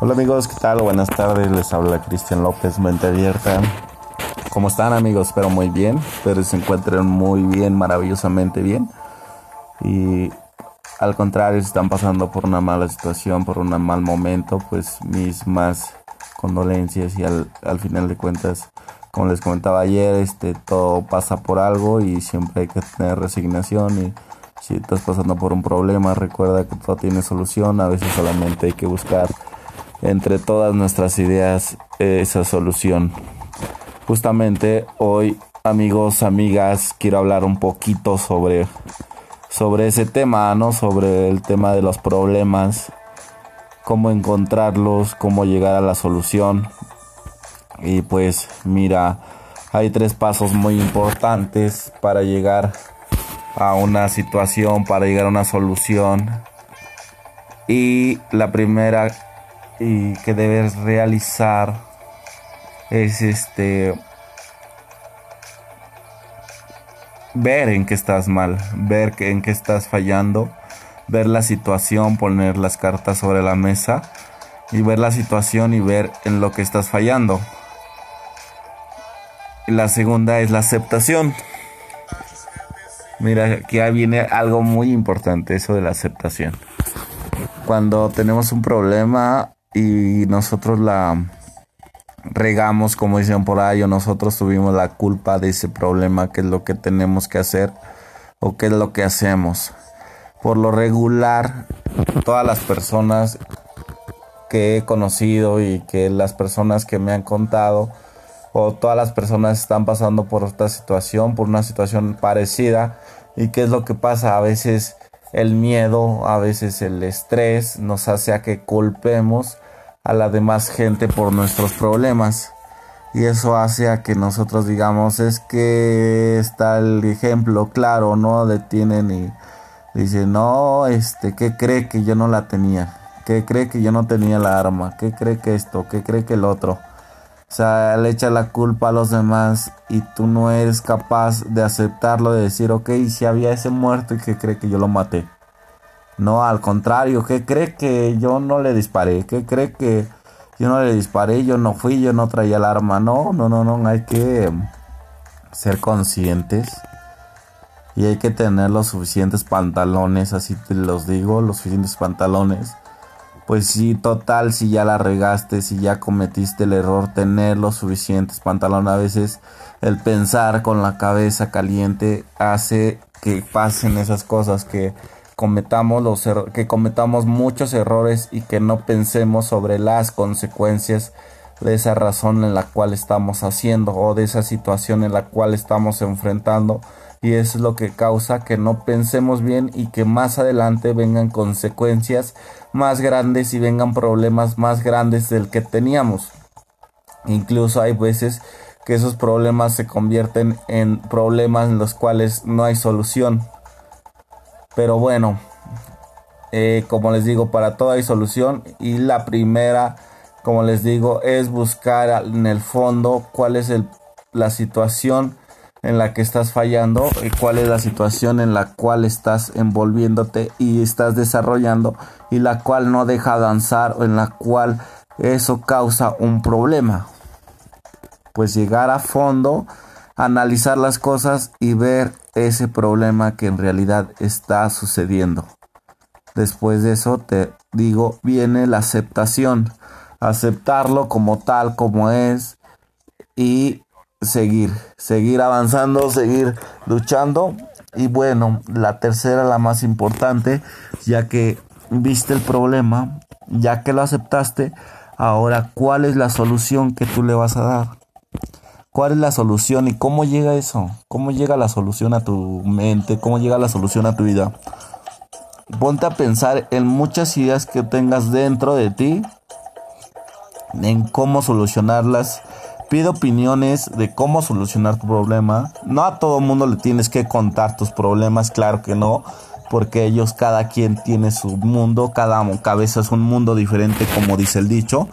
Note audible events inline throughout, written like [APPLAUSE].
Hola amigos, ¿qué tal? Buenas tardes, les habla Cristian López, mente abierta. ¿Cómo están amigos? Espero muy bien, espero se encuentren muy bien, maravillosamente bien. Y al contrario, si están pasando por una mala situación, por un mal momento, pues mis más condolencias y al, al final de cuentas, como les comentaba ayer, este todo pasa por algo y siempre hay que tener resignación y si estás pasando por un problema, recuerda que todo tiene solución, a veces solamente hay que buscar entre todas nuestras ideas esa solución. Justamente hoy, amigos, amigas, quiero hablar un poquito sobre sobre ese tema, ¿no? Sobre el tema de los problemas, cómo encontrarlos, cómo llegar a la solución. Y pues mira, hay tres pasos muy importantes para llegar a una situación, para llegar a una solución. Y la primera y que debes realizar es este ver en qué estás mal, ver en qué estás fallando, ver la situación, poner las cartas sobre la mesa y ver la situación y ver en lo que estás fallando. La segunda es la aceptación. Mira, aquí viene algo muy importante, eso de la aceptación. Cuando tenemos un problema y nosotros la regamos, como dicen por ahí, o nosotros tuvimos la culpa de ese problema, que es lo que tenemos que hacer o qué es lo que hacemos. Por lo regular, todas las personas que he conocido y que las personas que me han contado o todas las personas están pasando por esta situación, por una situación parecida y qué es lo que pasa a veces el miedo, a veces el estrés nos hace a que culpemos a la demás gente por nuestros problemas. Y eso hace a que nosotros digamos, es que está el ejemplo claro, ¿no? Detienen y dicen, no, este, ¿qué cree que yo no la tenía? ¿Qué cree que yo no tenía la arma? ¿Qué cree que esto? ¿Qué cree que el otro? O sea, le echa la culpa a los demás y tú no eres capaz de aceptarlo, de decir, ok, si había ese muerto y que cree que yo lo maté. No, al contrario, ¿qué cree que yo no le disparé? ¿Qué cree que yo no le disparé? Yo no fui, yo no traía el arma. No, no, no, no, hay que ser conscientes. Y hay que tener los suficientes pantalones, así te los digo, los suficientes pantalones pues sí, total, si ya la regaste, si ya cometiste el error, tener los suficientes pantalones. A veces el pensar con la cabeza caliente hace que pasen esas cosas, que cometamos los que cometamos muchos errores y que no pensemos sobre las consecuencias de esa razón en la cual estamos haciendo o de esa situación en la cual estamos enfrentando y es lo que causa que no pensemos bien y que más adelante vengan consecuencias más grandes y vengan problemas más grandes del que teníamos. Incluso hay veces que esos problemas se convierten en problemas en los cuales no hay solución. Pero bueno, eh, como les digo, para todo hay solución y la primera, como les digo, es buscar en el fondo cuál es la situación en la que estás fallando y cuál es la situación en la cual estás envolviéndote y estás desarrollando y la cual no deja avanzar o en la cual eso causa un problema. Pues llegar a fondo, analizar las cosas y ver ese problema que en realidad está sucediendo. Después de eso te digo, viene la aceptación. Aceptarlo como tal, como es y seguir, seguir avanzando, seguir luchando. Y bueno, la tercera, la más importante, ya que viste el problema, ya que lo aceptaste, ahora, ¿cuál es la solución que tú le vas a dar? ¿Cuál es la solución y cómo llega eso? ¿Cómo llega la solución a tu mente? ¿Cómo llega la solución a tu vida? Ponte a pensar en muchas ideas que tengas dentro de ti, en cómo solucionarlas Pide opiniones de cómo solucionar tu problema. No a todo mundo le tienes que contar tus problemas, claro que no, porque ellos cada quien tiene su mundo, cada cabeza es un mundo diferente, como dice el dicho.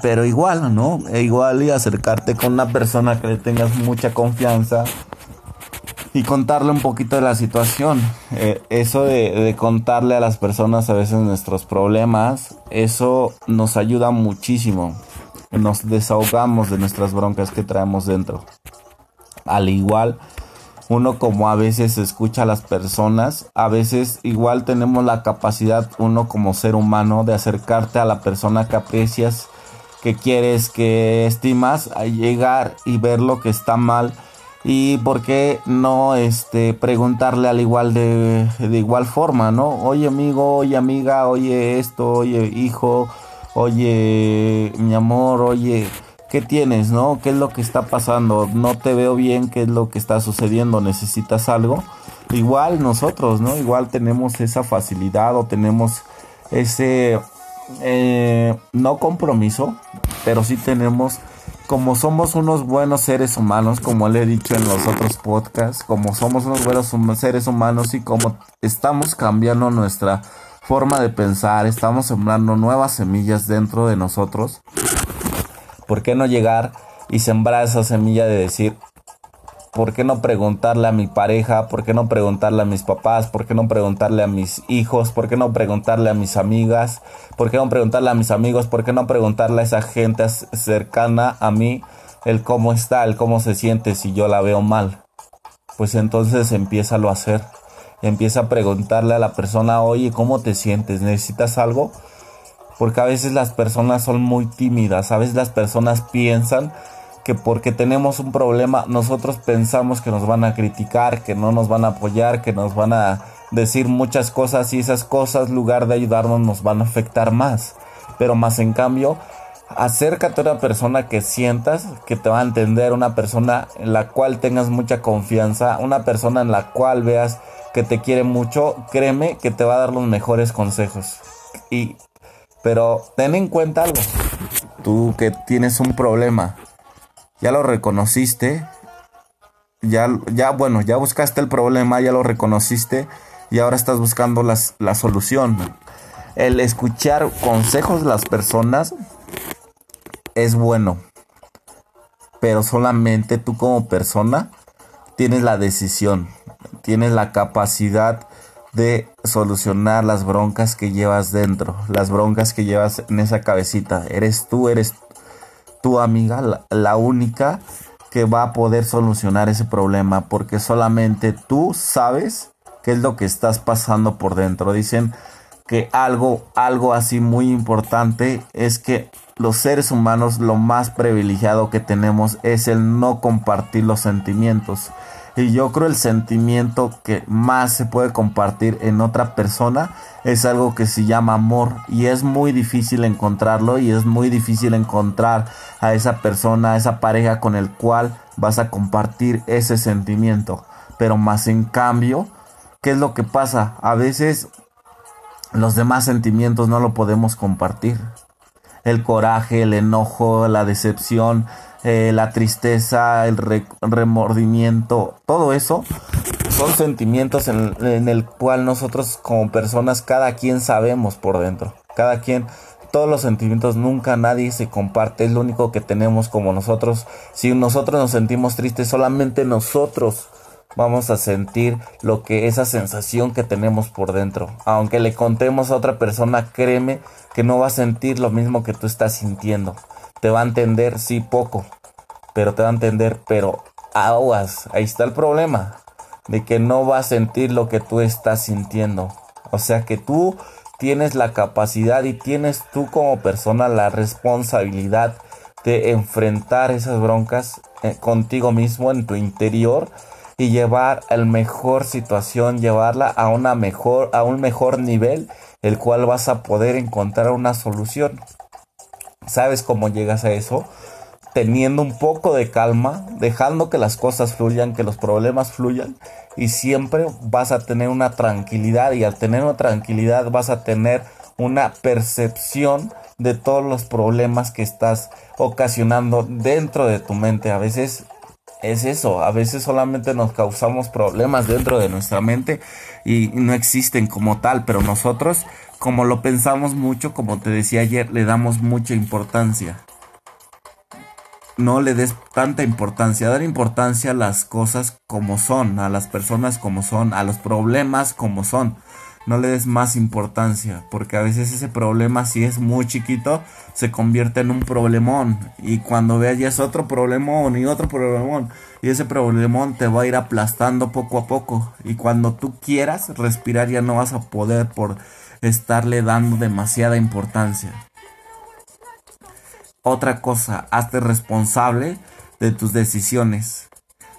Pero igual, ¿no? E igual y acercarte con una persona que le tengas mucha confianza y contarle un poquito de la situación. Eh, eso de, contarle a las personas a veces nuestros problemas, eso nos ayuda muchísimo. Nos desahogamos de nuestras broncas que traemos dentro. Al igual, uno como a veces escucha a las personas, a veces igual tenemos la capacidad, uno como ser humano, de acercarte a la persona que aprecias, que quieres, que estimas, a llegar y ver lo que está mal y por qué no este preguntarle al igual de, de igual forma, ¿no? Oye amigo, oye amiga, oye esto, oye hijo, oye mi amor, oye, ¿qué tienes, no? ¿Qué es lo que está pasando? No te veo bien, ¿qué es lo que está sucediendo? ¿Necesitas algo? Igual nosotros, ¿no? Igual tenemos esa facilidad o tenemos ese eh, no compromiso, pero sí tenemos como somos unos buenos seres humanos, como le he dicho en los otros podcasts, como somos unos buenos seres humanos y como estamos cambiando nuestra forma de pensar, estamos sembrando nuevas semillas dentro de nosotros, ¿por qué no llegar y sembrar esa semilla de decir, ¿por qué no preguntarle a mi pareja? ¿Por qué no preguntarle a mis papás? ¿Por qué no preguntarle a mis hijos? ¿Por qué no preguntarle a mis amigas? ¿Por qué no preguntarle a mis amigos? ¿Por qué no preguntarle a esa gente cercana a mí el cómo está, el cómo se siente si yo la veo mal? Pues entonces empieza a hacer. Empieza a preguntarle a la persona, oye, ¿cómo te sientes? ¿Necesitas algo? Porque a veces las personas son muy tímidas, a veces las personas piensan que porque tenemos un problema nosotros pensamos que nos van a criticar, que no nos van a apoyar, que nos van a decir muchas cosas y esas cosas, lugar de ayudarnos, nos van a afectar más. Pero más en cambio, acércate a una persona que sientas que te va a entender, una persona en la cual tengas mucha confianza, una persona en la cual veas que te quiere mucho, créeme que te va a dar los mejores consejos. Y pero ten en cuenta algo. Tú que tienes un problema, ya lo reconociste, ya, ya, bueno, ya buscaste el problema, ya lo reconociste y ahora estás buscando las, la solución. El escuchar consejos de las personas es bueno, pero solamente tú como persona tienes la decisión, tienes la capacidad de solucionar las broncas que llevas dentro, las broncas que llevas en esa cabecita. Eres tú, eres tu amiga la, única que va a poder solucionar ese problema porque solamente tú sabes qué es lo que estás pasando por dentro. Dicen que algo, algo así muy importante es que los seres humanos lo más privilegiado que tenemos es el no compartir los sentimientos. Y yo creo el sentimiento que más se puede compartir en otra persona es algo que se llama amor y es muy difícil encontrarlo y es muy difícil encontrar a esa persona, a esa pareja con el cual vas a compartir ese sentimiento. Pero más en cambio, ¿qué es lo que pasa? A veces los demás sentimientos no lo podemos compartir. El coraje, el enojo, la decepción, eh, la tristeza, el remordimiento, todo eso son sentimientos en, en, el cual nosotros como personas cada quien sabemos por dentro. Cada quien, todos los sentimientos nunca nadie se comparte, es lo único que tenemos como nosotros. Si nosotros nos sentimos tristes, solamente nosotros vamos a sentir lo que esa sensación que tenemos por dentro. Aunque le contemos a otra persona, créeme que no va a sentir lo mismo que tú estás sintiendo te va a entender, sí, poco, pero te va a entender, pero aguas, ahí está el problema, de que no va a sentir lo que tú estás sintiendo. O sea que tú tienes la capacidad y tienes tú como persona la responsabilidad de enfrentar esas broncas eh, contigo mismo en tu interior y llevar el mejor situación, llevarla a una mejor a un mejor nivel, el cual vas a poder encontrar una solución. ¿Sabes cómo llegas a eso? Teniendo un poco de calma, dejando que las cosas fluyan, que los problemas fluyan y siempre vas a tener una tranquilidad y al tener una tranquilidad vas a tener una percepción de todos los problemas que estás ocasionando dentro de tu mente. A veces es eso, a veces solamente nos causamos problemas dentro de nuestra mente y no existen como tal, pero nosotros como lo pensamos mucho, como te decía ayer, le damos mucha importancia. no le des tanta importancia, dar importancia a las cosas como son, a las personas como son, a los problemas como son. No le des más importancia, porque a veces ese problema, si es muy chiquito, se convierte en un problemón. Y cuando veas ya es otro problemón y otro problemón. Y ese problemón te va a ir aplastando poco a poco. Y cuando tú quieras respirar ya no vas a poder por estarle dando demasiada importancia. Otra cosa, hazte responsable de tus decisiones.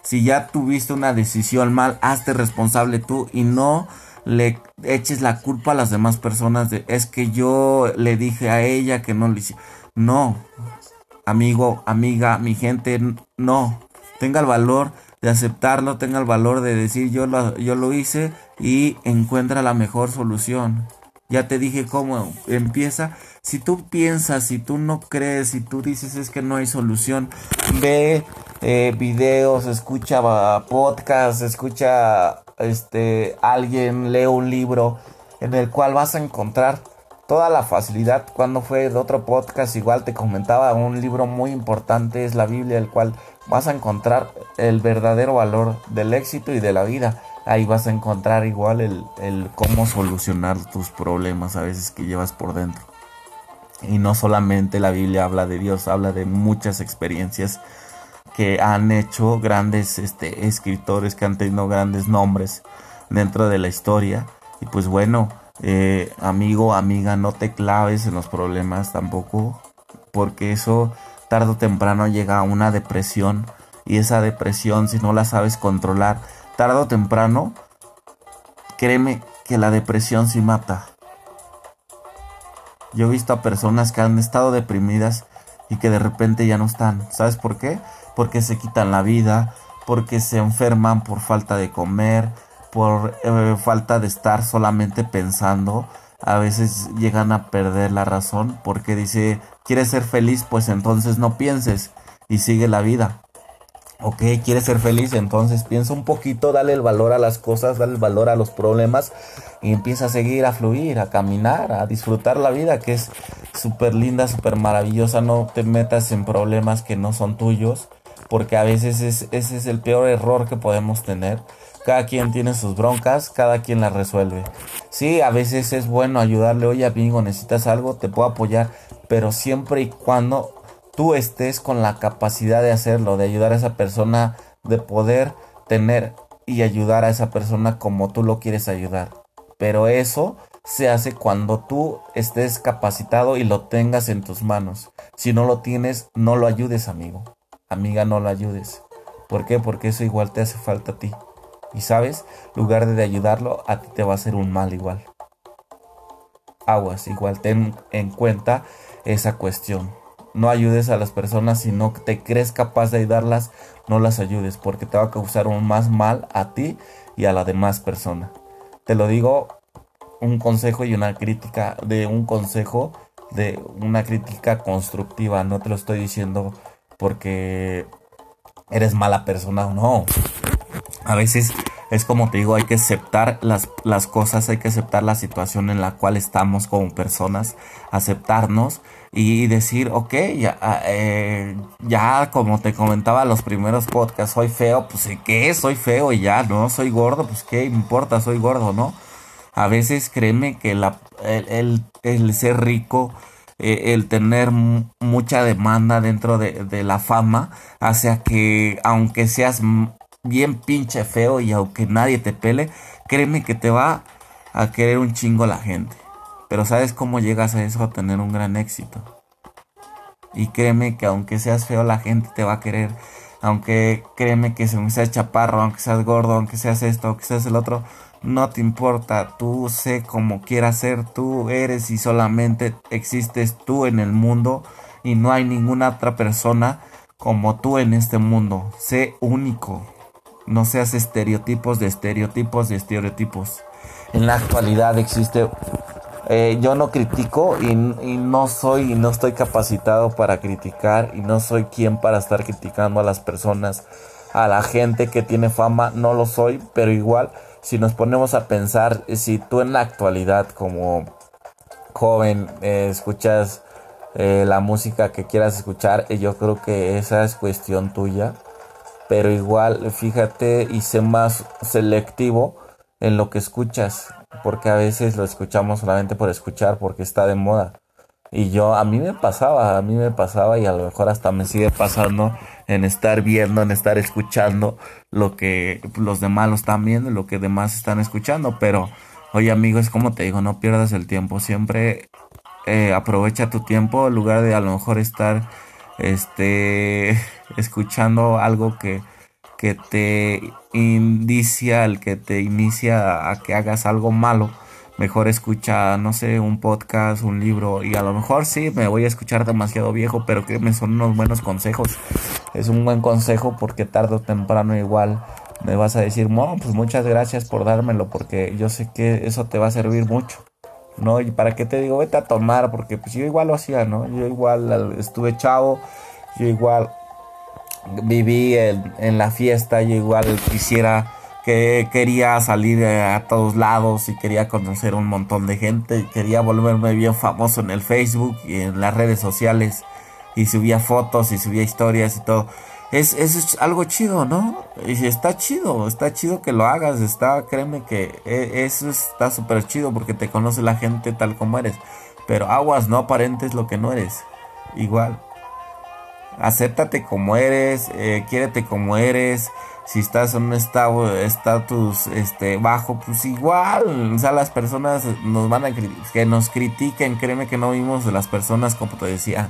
Si ya tuviste una decisión mal, hazte responsable tú y no le eches la culpa a las demás personas de es que yo le dije a ella que no le hice. No, amigo, amiga, mi gente, no. Tenga el valor de aceptarlo, tenga el valor de decir yo lo, yo lo hice y encuentra la mejor solución. Ya te dije cómo empieza si tú piensas, si tú no crees, si tú dices es que no hay solución, ve eh, videos, escucha podcast, escucha este alguien, lee un libro en el cual vas a encontrar toda la facilidad. Cuando fue de otro podcast, igual te comentaba un libro muy importante, es la Biblia, el cual vas a encontrar el verdadero valor del éxito y de la vida. Ahí vas a encontrar igual el, el cómo solucionar tus problemas a veces que llevas por dentro. Y no solamente la Biblia habla de Dios, habla de muchas experiencias que han hecho grandes este, escritores, que han tenido grandes nombres dentro de la historia. Y pues bueno, eh, amigo, amiga, no te claves en los problemas tampoco, porque eso tarde o temprano llega a una depresión. Y esa depresión, si no la sabes controlar, tarde o temprano, créeme que la depresión sí mata. Yo he visto a personas que han estado deprimidas y que de repente ya no están. ¿Sabes por qué? Porque se quitan la vida, porque se enferman por falta de comer, por eh, falta de estar solamente pensando. A veces llegan a perder la razón porque dice, ¿quieres ser feliz? Pues entonces no pienses y sigue la vida. Ok, quieres ser feliz, entonces piensa un poquito, dale el valor a las cosas, dale el valor a los problemas y empieza a seguir, a fluir, a caminar, a disfrutar la vida que es súper linda, súper maravillosa. No te metas en problemas que no son tuyos, porque a veces es, ese es el peor error que podemos tener. Cada quien tiene sus broncas, cada quien las resuelve. Sí, a veces es bueno ayudarle, oye amigo, necesitas algo, te puedo apoyar, pero siempre y cuando tú estés con la capacidad de hacerlo, de ayudar a esa persona, de poder tener y ayudar a esa persona como tú lo quieres ayudar. Pero eso se hace cuando tú estés capacitado y lo tengas en tus manos. Si no lo tienes, no lo ayudes, amigo. Amiga, no lo ayudes. ¿Por qué? Porque eso igual te hace falta a ti. Y sabes, lugar de ayudarlo, a ti te va a hacer un mal igual. Aguas, igual ten en cuenta esa cuestión no ayudes a las personas si no te crees capaz de ayudarlas, no las ayudes porque te va a causar un más mal a ti y a la demás persona. Te lo digo un consejo y una crítica de un consejo de una crítica constructiva, no te lo estoy diciendo porque eres mala persona o no. A veces es como te digo, hay que aceptar las, las cosas, hay que aceptar la situación en la cual estamos como personas, aceptarnos y decir, ok, ya, ah, eh, ya como te comentaba los primeros podcasts, soy feo, pues ¿qué? Soy feo y ya, ¿no? Soy gordo, pues ¿qué importa? Soy gordo, ¿no? A veces créeme que la, el, el, ser rico, eh, el tener mucha demanda dentro de, de la fama, hace a que aunque seas bien pinche feo y aunque nadie te pele, créeme que te va a querer un chingo la gente. Pero ¿sabes cómo llegas a eso? A tener un gran éxito. Y créeme que aunque seas feo, la gente te va a querer. Aunque créeme que seas chaparro, aunque seas gordo, aunque seas esto, aunque seas el otro, no te importa. Tú sé como quieras ser, tú eres y solamente existes tú en el mundo. Y no hay ninguna otra persona como tú en este mundo. Sé único. No seas estereotipos de estereotipos de estereotipos. En la actualidad existe eh, yo no critico y, no soy y no estoy capacitado para criticar y no soy quien para estar criticando a las personas, a la gente que tiene fama, no lo soy, pero igual si nos ponemos a pensar, si tú en la actualidad como joven eh, escuchas eh, la música que quieras escuchar. Yo creo que esa es cuestión tuya. Pero igual, fíjate y sé más selectivo en lo que escuchas. Porque a veces lo escuchamos solamente por escuchar, porque está de moda. Y yo, a mí me pasaba, a mí me pasaba y a lo mejor hasta me sigue pasando en estar viendo, en estar escuchando lo que los demás lo están viendo, lo que demás están escuchando. Pero, oye amigo, es como te digo, no pierdas el tiempo. Siempre eh, aprovecha tu tiempo en lugar de a lo mejor estar este [LAUGHS] escuchando algo que, que te indicia, el que te inicia a que hagas algo malo. Mejor escucha, no sé, un podcast, un libro y a lo mejor sí me voy a escuchar demasiado viejo, pero que me son unos buenos consejos. Es un buen consejo porque tarde o temprano igual me vas a decir, bueno, pues muchas gracias por dármelo porque yo sé que eso te va a servir mucho. ¿no? Y para qué te digo, vete a tomar, porque pues yo igual lo hacía, ¿no? Yo igual estuve chavo, yo igual viví en, la fiesta, yo igual quisiera que quería salir a todos lados y quería conocer un montón de gente, quería volverme bien famoso en el Facebook y en las redes sociales y subía fotos y subía historias y todo es, es algo chido, ¿no? Y está chido, está chido que lo hagas, está, créeme que e, eso está súper chido porque te conoce la gente tal como eres. Pero aguas, no aparentes lo que no eres. Igual. Acéptate como eres, eh, quiérete como eres. Si estás en un estatus este, bajo, pues igual. O sea, las personas nos van a que nos critiquen. Créeme que no vimos de las personas, como te decía,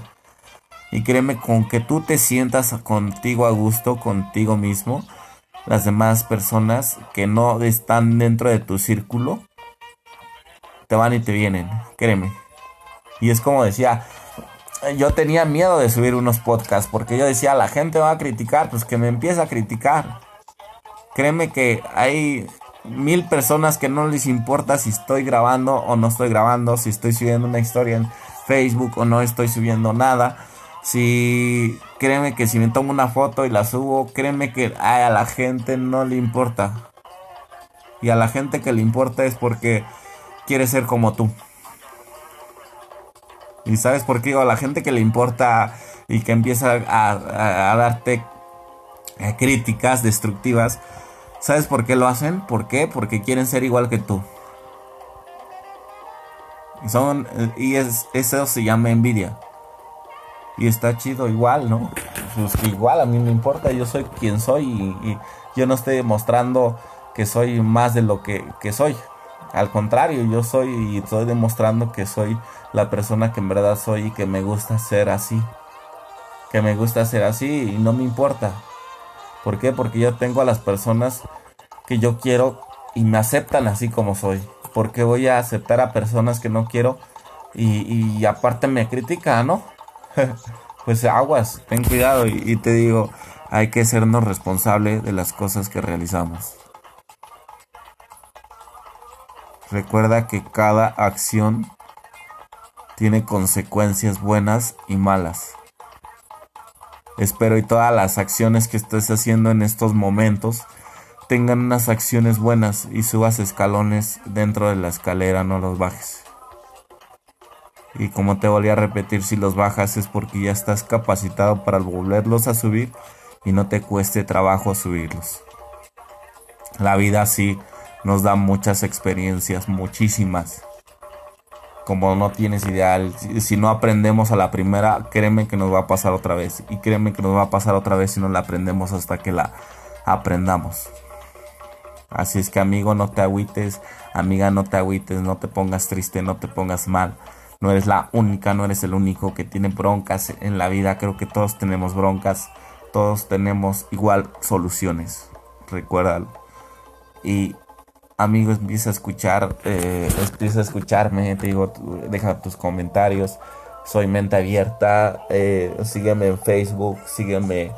y créeme, con que tú te sientas contigo a gusto, contigo mismo, las demás personas que no están dentro de tu círculo, te van y te vienen, créeme. Y es como decía, yo tenía miedo de subir unos podcasts porque yo decía, la gente va a criticar, pues que me empieza a criticar. Créeme que hay mil personas que no les importa si estoy grabando o no estoy grabando, si estoy subiendo una historia en Facebook o no estoy subiendo nada si créeme que si me tomo una foto y la subo, créeme que a la gente no le importa. Y a la gente que le importa es porque quiere ser como tú. Y sabes por qué digo a la gente que le importa y que empieza a, darte eh, críticas destructivas. ¿Sabes por qué lo hacen? ¿Por qué? Porque quieren ser igual que tú. Y, son, y es, eso se llama envidia y está chido igual, ¿no? Pues igual a mí me importa, yo soy quien soy y, yo no estoy demostrando que soy más de lo que, soy. Al contrario, yo soy y estoy demostrando que soy la persona que en verdad soy y que me gusta ser así. Que me gusta ser así y no me importa. ¿Por qué? Porque yo tengo a las personas que yo quiero y me aceptan así como soy. Porque voy a aceptar a personas que no quiero y, y aparte me critican, ¿no? [LAUGHS] pues aguas, ten cuidado y, te digo, hay que sernos responsables de las cosas que realizamos. Recuerda que cada acción tiene consecuencias buenas y malas. Espero y todas las acciones que estés haciendo en estos momentos tengan unas acciones buenas y subas escalones dentro de la escalera, no los bajes. Y como te volví a repetir, si los bajas es porque ya estás capacitado para volverlos a subir y no te cueste trabajo subirlos. La vida sí nos da muchas experiencias, muchísimas. Como no tienes ideal, si no aprendemos a la primera, créeme que nos va a pasar otra vez. Y créeme que nos va a pasar otra vez si no la aprendemos hasta que la aprendamos. Así es que amigo, no te agüites, amiga, no te agüites, no te pongas triste, no te pongas mal no eres la única, no eres el único que tiene broncas en la vida. Creo que todos tenemos broncas, todos tenemos igual soluciones. Recuérdalo. Y amigos, empieza a escuchar, eh, empieza a escucharme, te digo, deja tus comentarios. Soy mente abierta, eh, sígueme en Facebook, sígueme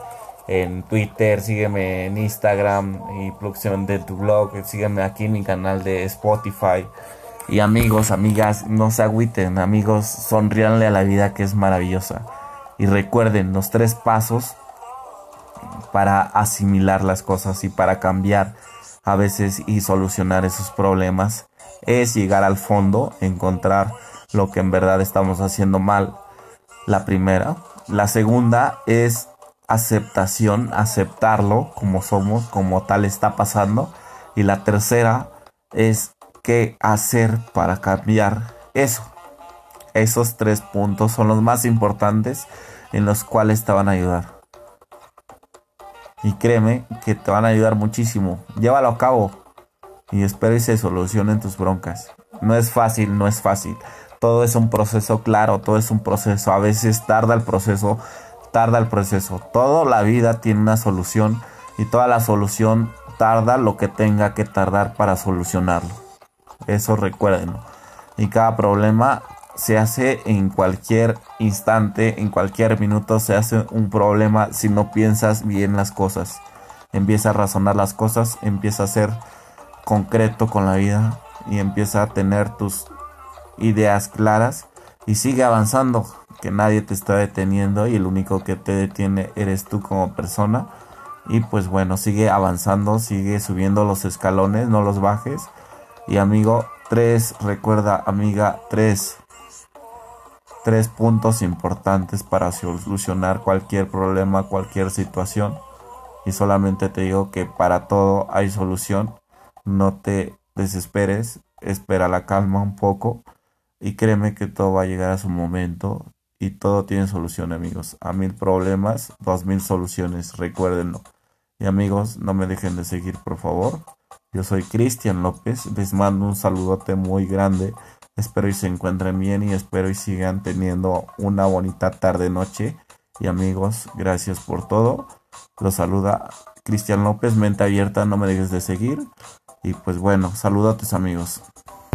en Twitter, sígueme en Instagram y producción de tu blog, sígueme aquí en mi canal de Spotify. Y amigos, amigas, no se agüiten, amigos, sonríanle a la vida que es maravillosa. Y recuerden los tres pasos para asimilar las cosas y para cambiar a veces y solucionar esos problemas es llegar al fondo, encontrar lo que en verdad estamos haciendo mal La primera. La segunda es aceptación, aceptarlo como somos, como tal está pasando. Y la tercera es qué hacer para cambiar eso. Esos tres puntos son los más importantes en los cuales te van a ayudar. Y créeme que te van a ayudar muchísimo. Llévalo a cabo y espero y se solucionen tus broncas. No es fácil, no es fácil. Todo es un proceso claro, todo es un proceso. A veces tarda el proceso, tarda el proceso. Toda la vida tiene una solución y toda la solución tarda lo que tenga que tardar para solucionarlo. Eso recuérdenlo. Y cada problema se hace en cualquier instante, en cualquier minuto se hace un problema si no piensas bien las cosas. Empieza a razonar las cosas, empieza a ser concreto con la vida y empieza a tener tus ideas claras y sigue avanzando, que nadie te está deteniendo y el único que te detiene eres tú como persona. Y pues bueno, sigue avanzando, sigue subiendo los escalones, no los bajes. Y amigo, tres, recuerda amiga, tres, tres puntos importantes para solucionar cualquier problema, cualquier situación. Y solamente te digo que para todo hay solución. No te desesperes, espera la calma un poco y créeme que todo va a llegar a su momento y todo tiene solución amigos. A mil problemas, dos mil soluciones, recuérdenlo. Y amigos, no me dejen de seguir por favor. Yo soy Cristian López, les mando un saludote muy grande. Espero y se encuentren bien y espero y sigan teniendo una bonita tarde noche. Y amigos, gracias por todo. Los saluda Cristian López, mente abierta, no me dejes de seguir. Y pues bueno, saludos amigos.